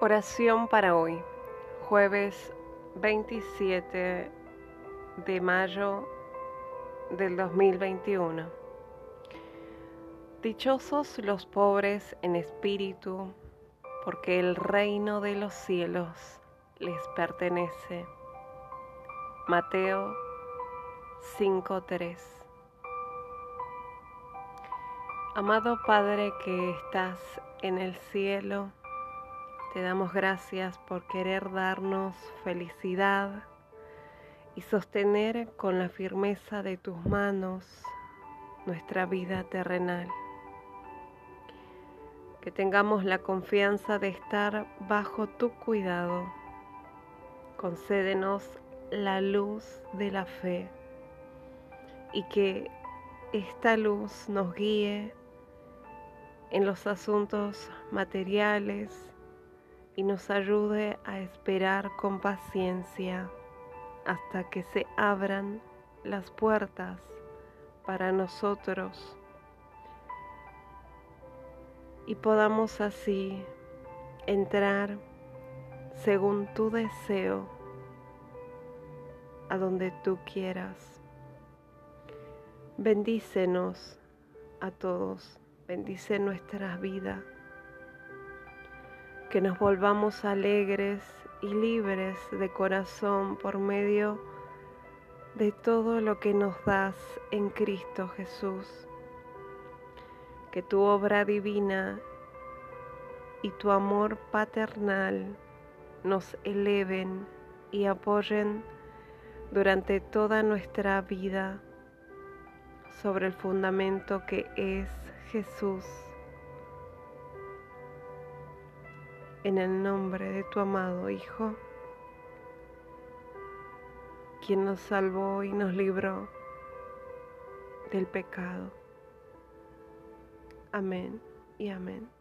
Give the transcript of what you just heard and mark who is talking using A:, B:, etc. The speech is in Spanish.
A: Oración para hoy, jueves 27 de mayo del 2021. Dichosos los pobres en espíritu, porque el reino de los cielos les pertenece. Mateo 5:3 Amado Padre que estás en el cielo, te damos gracias por querer darnos felicidad y sostener con la firmeza de tus manos nuestra vida terrenal. Que tengamos la confianza de estar bajo tu cuidado. Concédenos la luz de la fe y que esta luz nos guíe en los asuntos materiales y nos ayude a esperar con paciencia hasta que se abran las puertas para nosotros y podamos así entrar según tu deseo a donde tú quieras. Bendícenos a todos, bendice nuestra vida que nos volvamos alegres y libres de corazón por medio de todo lo que nos das en Cristo Jesús. Que tu obra divina y tu amor paternal nos eleven y apoyen durante toda nuestra vida sobre el fundamento que es Jesús. En el nombre de tu amado Hijo, quien nos salvó y nos libró del pecado. Amén y amén.